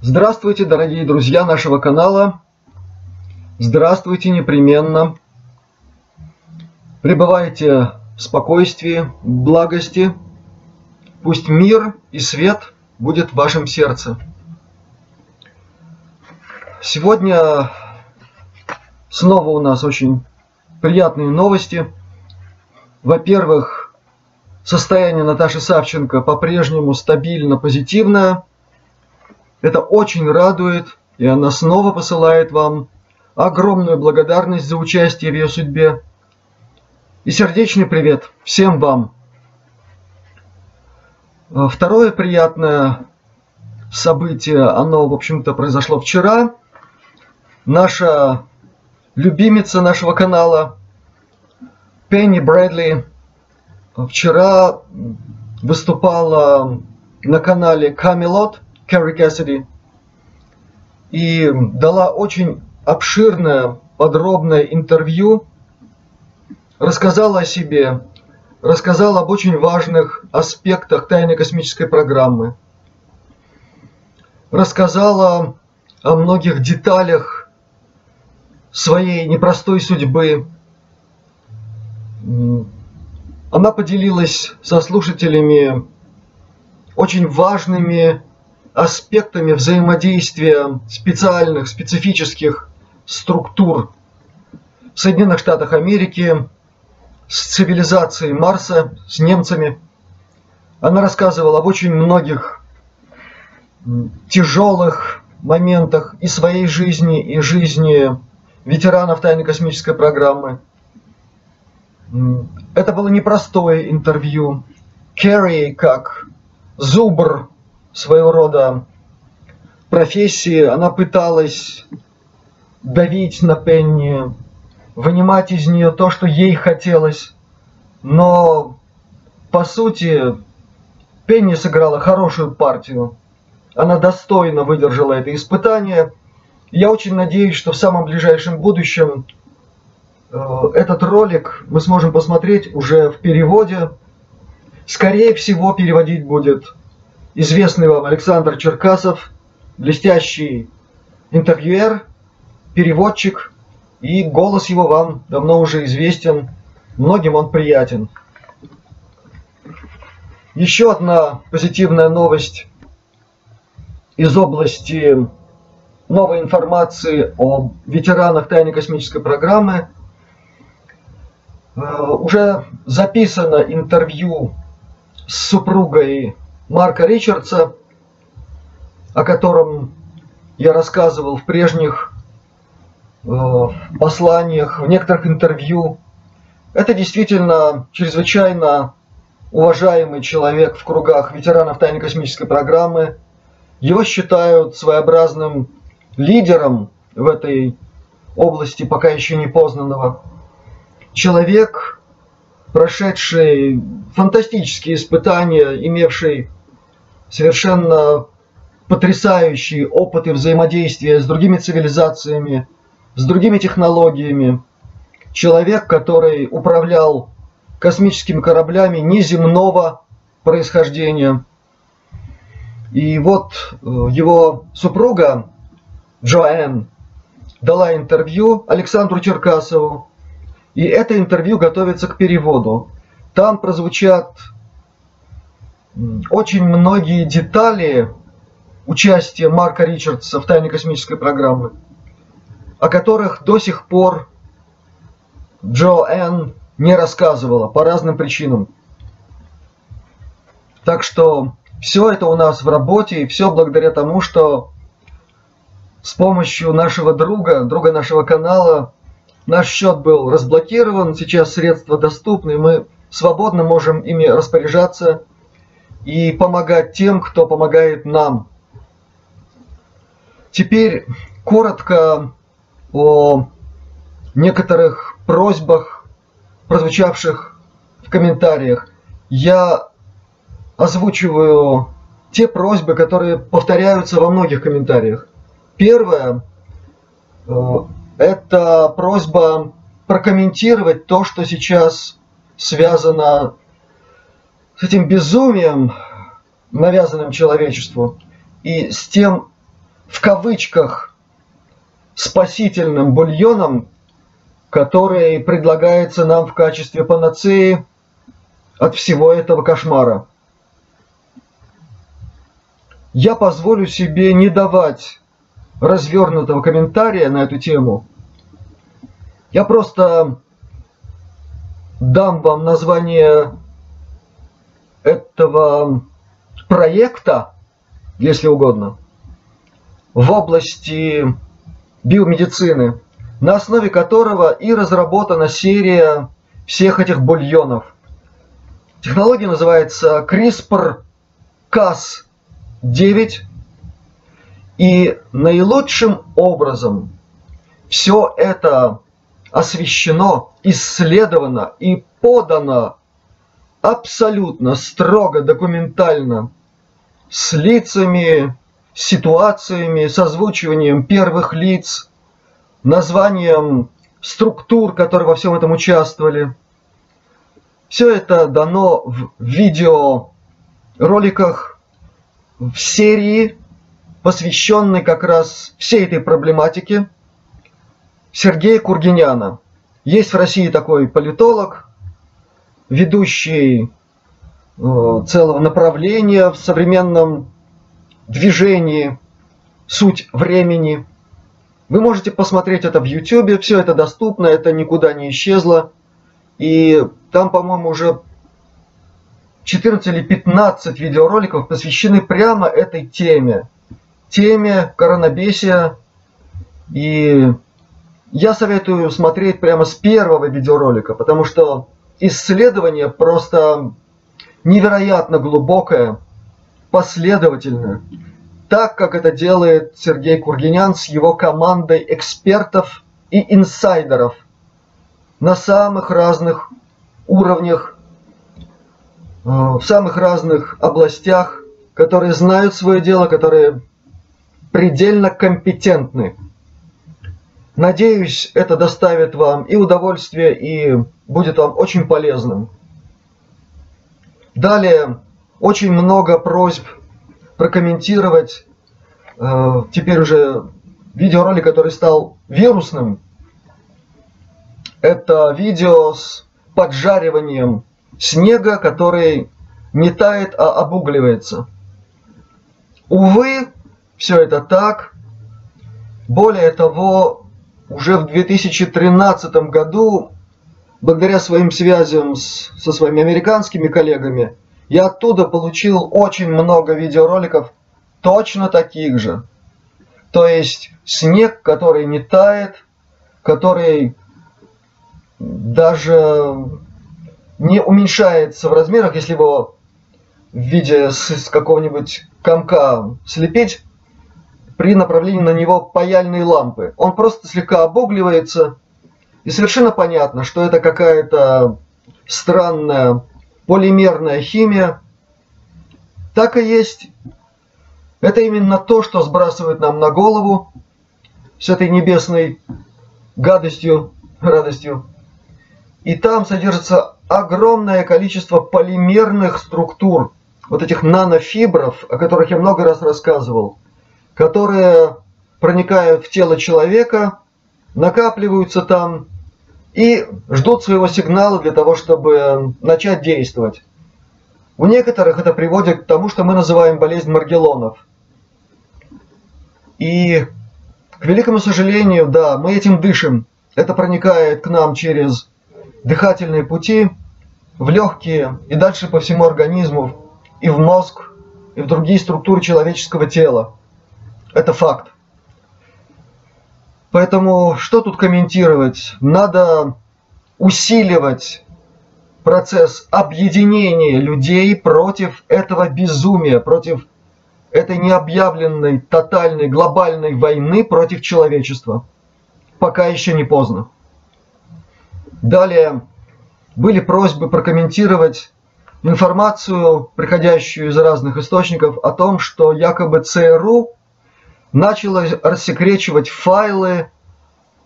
Здравствуйте, дорогие друзья нашего канала. Здравствуйте непременно. Пребывайте в спокойствии, в благости. Пусть мир и свет будет в вашем сердце. Сегодня снова у нас очень приятные новости. Во-первых, состояние Наташи Савченко по-прежнему стабильно позитивное. Это очень радует, и она снова посылает вам огромную благодарность за участие в ее судьбе. И сердечный привет всем вам. Второе приятное событие, оно, в общем-то, произошло вчера – наша любимица нашего канала Пенни Брэдли вчера выступала на канале Camelot Кэрри Кэссиди. И дала очень обширное, подробное интервью, рассказала о себе, рассказала об очень важных аспектах тайной космической программы, рассказала о многих деталях своей непростой судьбы. Она поделилась со слушателями очень важными аспектами взаимодействия специальных, специфических структур в Соединенных Штатах Америки с цивилизацией Марса, с немцами. Она рассказывала об очень многих тяжелых моментах и своей жизни, и жизни ветеранов тайной космической программы. Это было непростое интервью. Керри, как зубр своего рода профессии, она пыталась давить на Пенни, вынимать из нее то, что ей хотелось. Но, по сути, Пенни сыграла хорошую партию. Она достойно выдержала это испытание – я очень надеюсь, что в самом ближайшем будущем э, этот ролик мы сможем посмотреть уже в переводе. Скорее всего, переводить будет известный вам Александр Черкасов, блестящий интервьюер, переводчик, и голос его вам давно уже известен, многим он приятен. Еще одна позитивная новость из области новой информации о ветеранах тайной космической программы. Э, уже записано интервью с супругой Марка Ричардса, о котором я рассказывал в прежних э, посланиях, в некоторых интервью. Это действительно чрезвычайно уважаемый человек в кругах ветеранов тайной космической программы. Его считают своеобразным лидером в этой области пока еще не познанного. Человек, прошедший фантастические испытания, имевший совершенно потрясающие опыты взаимодействия с другими цивилизациями, с другими технологиями. Человек, который управлял космическими кораблями неземного происхождения. И вот э, его супруга Джоэн дала интервью Александру Черкасову, и это интервью готовится к переводу. Там прозвучат очень многие детали участия Марка Ричардса в тайной космической программе, о которых до сих пор Джоэн не рассказывала по разным причинам. Так что все это у нас в работе, и все благодаря тому, что с помощью нашего друга, друга нашего канала, наш счет был разблокирован, сейчас средства доступны, мы свободно можем ими распоряжаться и помогать тем, кто помогает нам. Теперь коротко о некоторых просьбах, прозвучавших в комментариях. Я озвучиваю те просьбы, которые повторяются во многих комментариях. Первое э, – это просьба прокомментировать то, что сейчас связано с этим безумием, навязанным человечеству, и с тем в кавычках спасительным бульоном, который предлагается нам в качестве панацеи от всего этого кошмара. Я позволю себе не давать развернутого комментария на эту тему. Я просто дам вам название этого проекта, если угодно, в области биомедицины, на основе которого и разработана серия всех этих бульонов. Технология называется CRISPR-Cas9, и наилучшим образом все это освещено, исследовано и подано абсолютно строго документально с лицами, ситуациями, с озвучиванием первых лиц, названием структур, которые во всем этом участвовали. Все это дано в видеороликах в серии, посвященной как раз всей этой проблематике Сергея Кургиняна. Есть в России такой политолог, ведущий э, целого направления в современном движении «Суть времени». Вы можете посмотреть это в YouTube, все это доступно, это никуда не исчезло. И там, по-моему, уже 14 или 15 видеороликов посвящены прямо этой теме. Теме коронабесия. И я советую смотреть прямо с первого видеоролика, потому что исследование просто невероятно глубокое, последовательное, так как это делает Сергей Кургинян с его командой экспертов и инсайдеров на самых разных уровнях, э, в самых разных областях, которые знают свое дело, которые предельно компетентны. Надеюсь, это доставит вам и удовольствие, и будет вам очень полезным. Далее очень много просьб прокомментировать э, теперь уже видеоролик, который стал вирусным. Это видео с поджариванием снега, который не тает, а обугливается. Увы, все это так. Более того, уже в 2013 году благодаря своим связям с, со своими американскими коллегами, я оттуда получил очень много видеороликов точно таких же. То есть снег, который не тает, который даже не уменьшается в размерах, если его в виде с, с какого-нибудь комка слепить, при направлении на него паяльной лампы. Он просто слегка обугливается, и совершенно понятно, что это какая-то странная полимерная химия. Так и есть. Это именно то, что сбрасывает нам на голову с этой небесной гадостью, радостью. И там содержится огромное количество полимерных структур, вот этих нанофибров, о которых я много раз рассказывал, которые проникают в тело человека, накапливаются там и ждут своего сигнала для того, чтобы начать действовать. У некоторых это приводит к тому, что мы называем болезнь Маргелонов. И, к великому сожалению, да, мы этим дышим. Это проникает к нам через дыхательные пути, в легкие и дальше по всему организму, и в мозг, и в другие структуры человеческого тела. Это факт. Поэтому что тут комментировать? Надо усиливать процесс объединения людей против этого безумия, против этой необъявленной тотальной глобальной войны против человечества. Пока еще не поздно. Далее были просьбы прокомментировать информацию, приходящую из разных источников, о том, что якобы ЦРУ начало рассекречивать файлы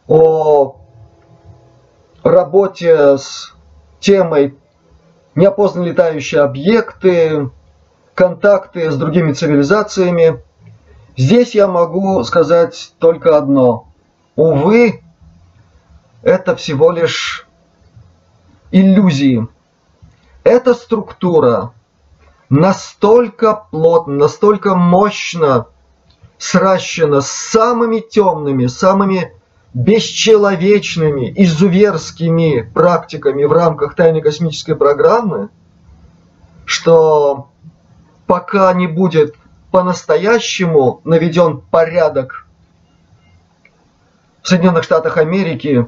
о работе с темой неопознанные летающие объекты, контакты с другими цивилизациями. Здесь я могу сказать только одно. Увы, это всего лишь иллюзии. Эта структура настолько плотно, настолько мощно сращена с самыми темными, самыми бесчеловечными, изуверскими практиками в рамках тайной космической программы, что пока не будет по-настоящему наведен порядок в Соединенных Штатах Америки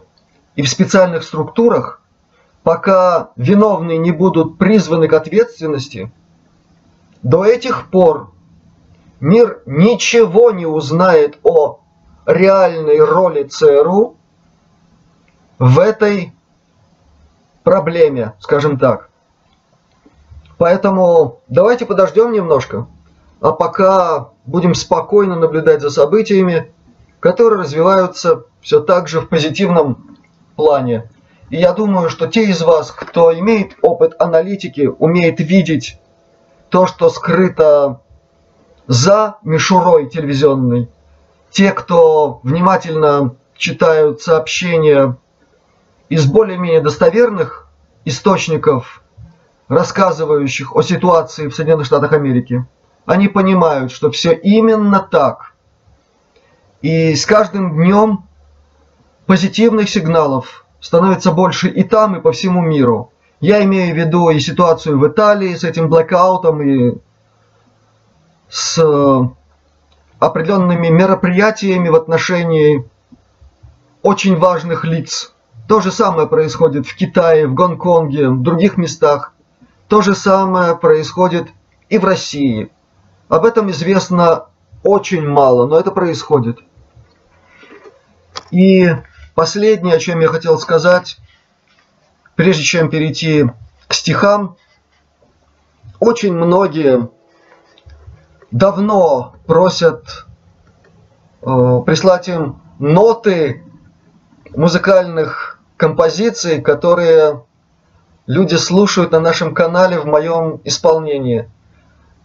и в специальных структурах, пока виновные не будут призваны к ответственности, до этих пор мир ничего не узнает о реальной роли ЦРУ в этой проблеме, скажем так. Поэтому давайте подождем немножко. А пока будем спокойно наблюдать за событиями, которые развиваются все так же в позитивном плане. И я думаю, что те из вас, кто имеет опыт аналитики, умеет видеть то, что скрыто за мишурой телевизионной, те, кто внимательно читают сообщения из более-менее достоверных источников, рассказывающих о ситуации в Соединенных Штатах Америки – они понимают, что все именно так. И с каждым днем позитивных сигналов становится больше и там, и по всему миру. Я имею в виду и ситуацию в Италии с этим блэкаутом, и с э, определенными мероприятиями в отношении очень важных лиц. То же самое происходит в Китае, в Гонконге, в других местах. То же самое происходит и в России. Об этом известно очень мало, но это происходит. И последнее, о чем я хотел сказать, прежде чем перейти к стихам, очень многие давно просят э, прислать им ноты музыкальных композиций, которые люди слушают на нашем канале в моем исполнении.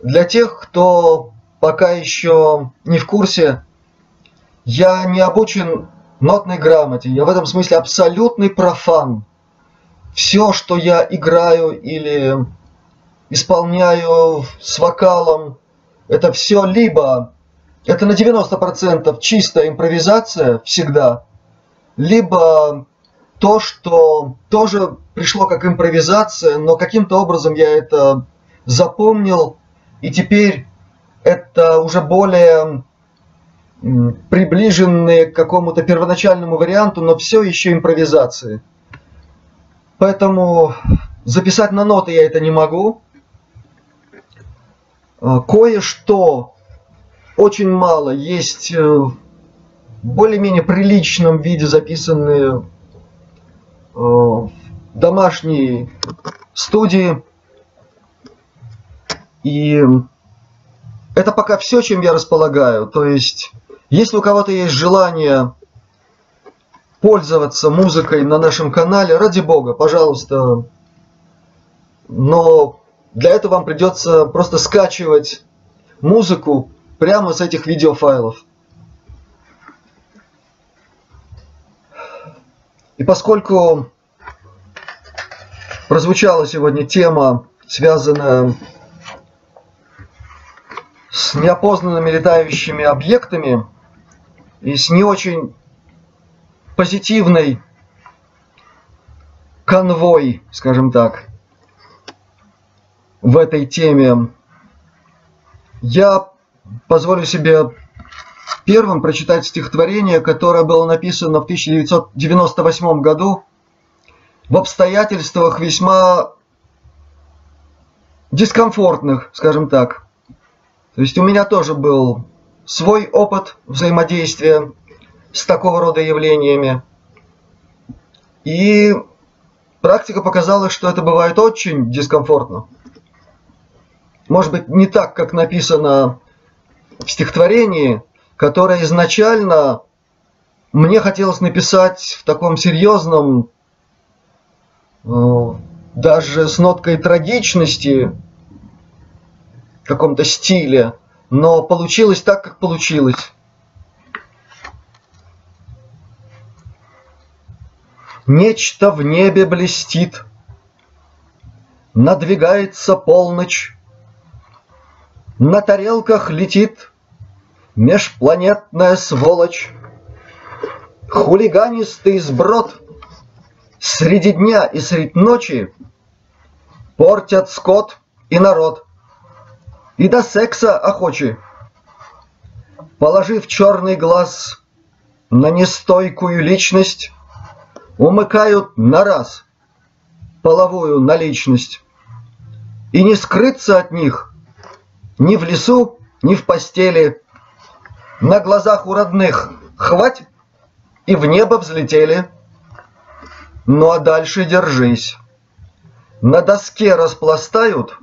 Для тех, кто пока еще не в курсе, я не обучен нотной грамоте. Я в этом смысле абсолютный профан. Все, что я играю или исполняю с вокалом, это все либо это на 90% чистая импровизация всегда, либо то, что тоже пришло как импровизация, но каким-то образом я это запомнил и теперь это уже более приближенные к какому-то первоначальному варианту, но все еще импровизации. Поэтому записать на ноты я это не могу. А, кое-что, очень мало, есть э, в более-менее приличном виде записанные э, в домашней студии. И это пока все, чем я располагаю. То есть, если у кого-то есть желание пользоваться музыкой на нашем канале, ради бога, пожалуйста. Но для этого вам придется просто скачивать музыку прямо с этих видеофайлов. И поскольку прозвучала сегодня тема, связанная с неопознанными летающими объектами и с не очень позитивной конвой, скажем так, в этой теме, я позволю себе первым прочитать стихотворение, которое было написано в 1998 году в обстоятельствах весьма дискомфортных, скажем так. То есть у меня тоже был свой опыт взаимодействия с такого рода явлениями. И практика показала, что это бывает очень дискомфортно. Может быть, не так, как написано в стихотворении, которое изначально мне хотелось написать в таком серьезном, э, даже с ноткой трагичности, каком-то стиле, но получилось так, как получилось. Нечто в небе блестит, Надвигается полночь, На тарелках летит Межпланетная сволочь, Хулиганистый сброд Среди дня и средь ночи Портят скот и народ, И до секса охочи. Положив черный глаз На нестойкую личность, умыкают на раз половую наличность. И не скрыться от них ни в лесу, ни в постели. На глазах у родных хвать и в небо взлетели. Ну а дальше держись. На доске распластают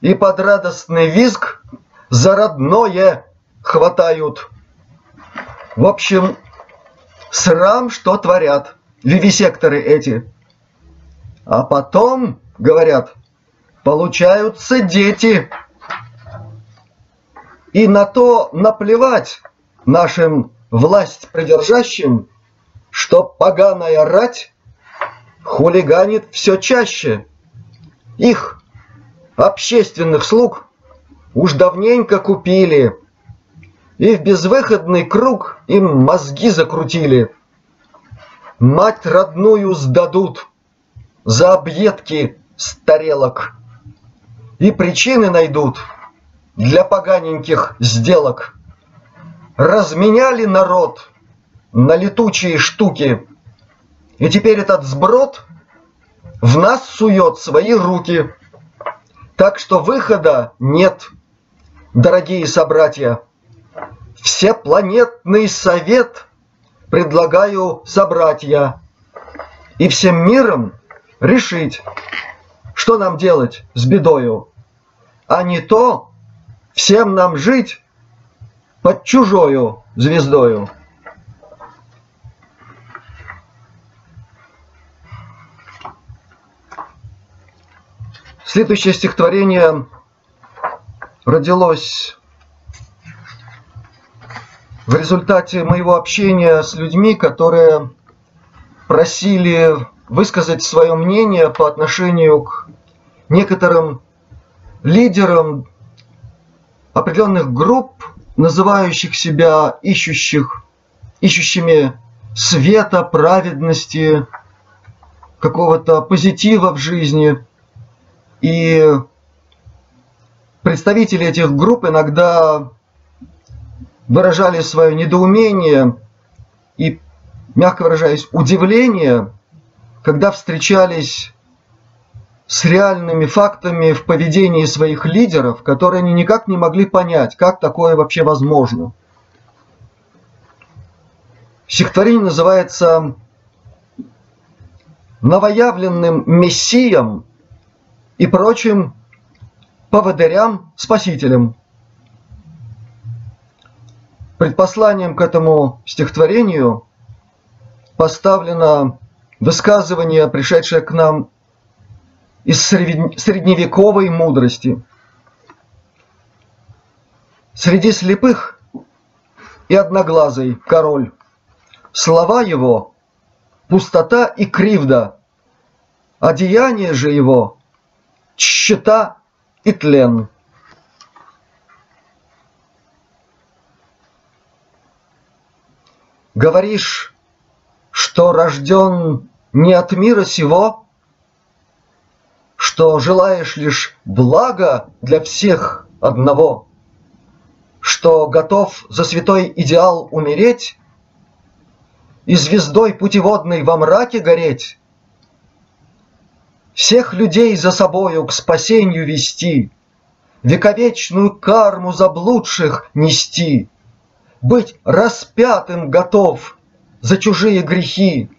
и под радостный визг за родное хватают. В общем, срам, что творят вивисекторы эти. А потом, говорят, получаются дети. И на то наплевать нашим власть придержащим, что поганая рать хулиганит все чаще. Их, общественных слуг, уж давненько купили, и в безвыходный круг им мозги закрутили мать родную сдадут за объедки с тарелок. И причины найдут для поганеньких сделок. Разменяли народ на летучие штуки, и теперь этот сброд в нас сует свои руки. Так что выхода нет, дорогие собратья. Всепланетный совет – предлагаю собрать я и всем миром решить, что нам делать с бедою, а не то всем нам жить под чужою звездою. Следующее стихотворение родилось в результате моего общения с людьми, которые просили высказать свое мнение по отношению к некоторым лидерам определенных групп, называющих себя ищущих, ищущими света, праведности, какого-то позитива в жизни. И представители этих групп иногда выражали свое недоумение и, мягко выражаясь, удивление, когда встречались с реальными фактами в поведении своих лидеров, которые они никак не могли понять, как такое вообще возможно. Стихотворение называется новоявленным мессиям и прочим поводырям-спасителям. Предпосланием к этому стихотворению поставлено высказывание, пришедшее к нам из средневековой мудрости. Среди слепых и одноглазый король. Слова его – пустота и кривда, деяния же его – тщета и тлен. Говоришь, что рожден не от мира сего, что желаешь лишь блага для всех одного, что готов за святой идеал умереть и звездой путеводной во мраке гореть, всех людей за собою к спасению вести, вековечную карму заблудших нести — быть распятым готов за чужие грехи,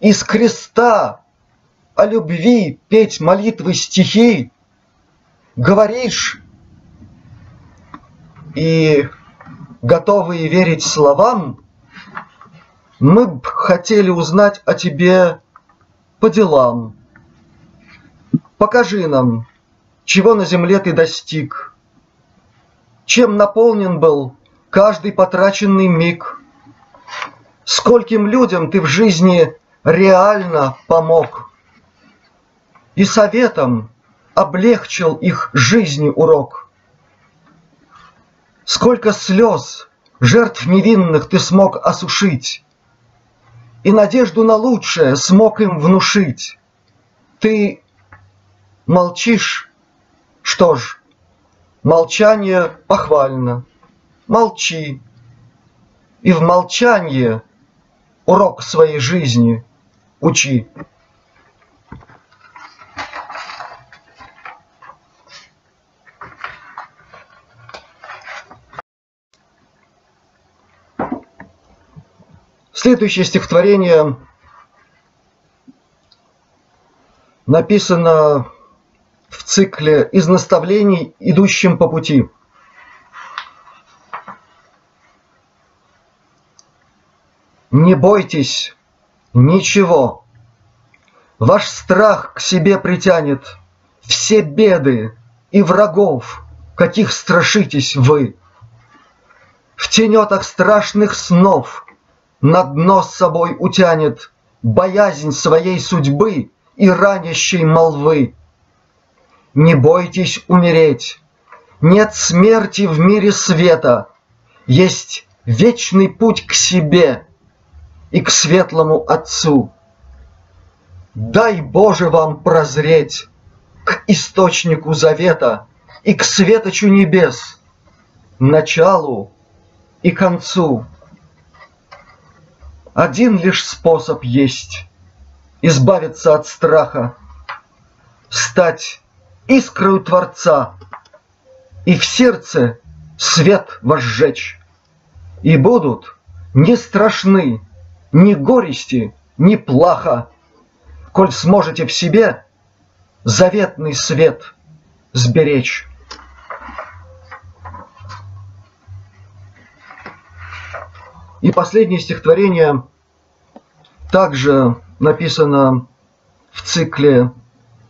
из креста о любви петь молитвы стихи, говоришь и готовые верить словам, мы б хотели узнать о тебе по делам. Покажи нам, чего на земле ты достиг. чем наполнен был каждый потраченный миг. Скольким людям ты в жизни реально помог. И советом облегчил их жизни урок. Сколько слез жертв невинных ты смог осушить, И надежду на лучшее смог им внушить. Ты молчишь, что ж, молчание похвально, молчи, И в молчании урок своей жизни учи. Следующее стихотворение написано в цикле «Из наставлений, идущим по пути». Не бойтесь ничего. Ваш страх к себе притянет все беды и врагов, каких страшитесь вы. В тенетах страшных снов на дно с собой утянет боязнь своей судьбы и ранящей молвы. Не бойтесь умереть, нет смерти в мире света, есть вечный путь к себе и к светлому Отцу. Дай, Боже, вам прозреть к источнику завета и к светочу небес, началу и концу. Один лишь способ есть – избавиться от страха, стать искрою Творца и в сердце свет возжечь. И будут не страшны ни горести, ни плаха, коль сможете в себе заветный свет сберечь. И последнее стихотворение также написано в цикле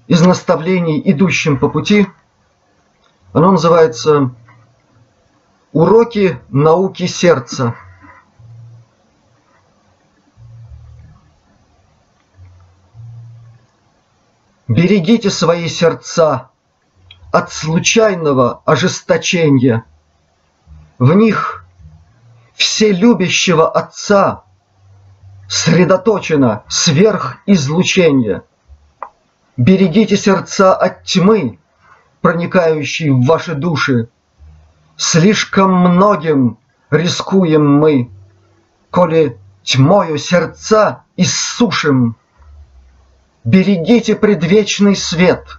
«Из наставлений, идущим по пути». Оно называется «Уроки науки сердца». Берегите свои сердца от случайного ожесточения. В них все любящего Отца средоточено сверхизлучение. Берегите сердца от тьмы, проникающей в ваши души. Слишком многим рискуем мы, коли тьмою сердца иссушим. Берегите предвечный свет,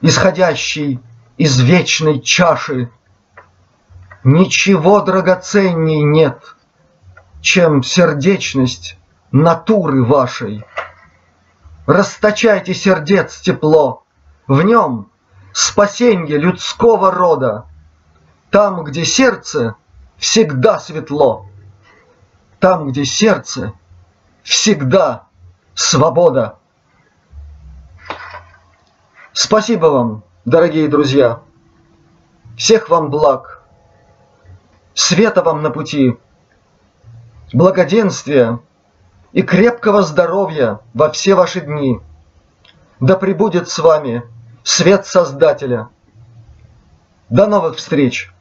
исходящий из вечной чаши Ничего драгоценней нет, чем сердечность натуры вашей. Расточайте сердец тепло, в нем спасенье людского рода. Там, где сердце, всегда светло. Там, где сердце, всегда свобода. Спасибо вам, дорогие друзья. Всех вам благ света вам на пути, благоденствия и крепкого здоровья во все ваши дни. Да пребудет с вами свет Создателя. До новых встреч!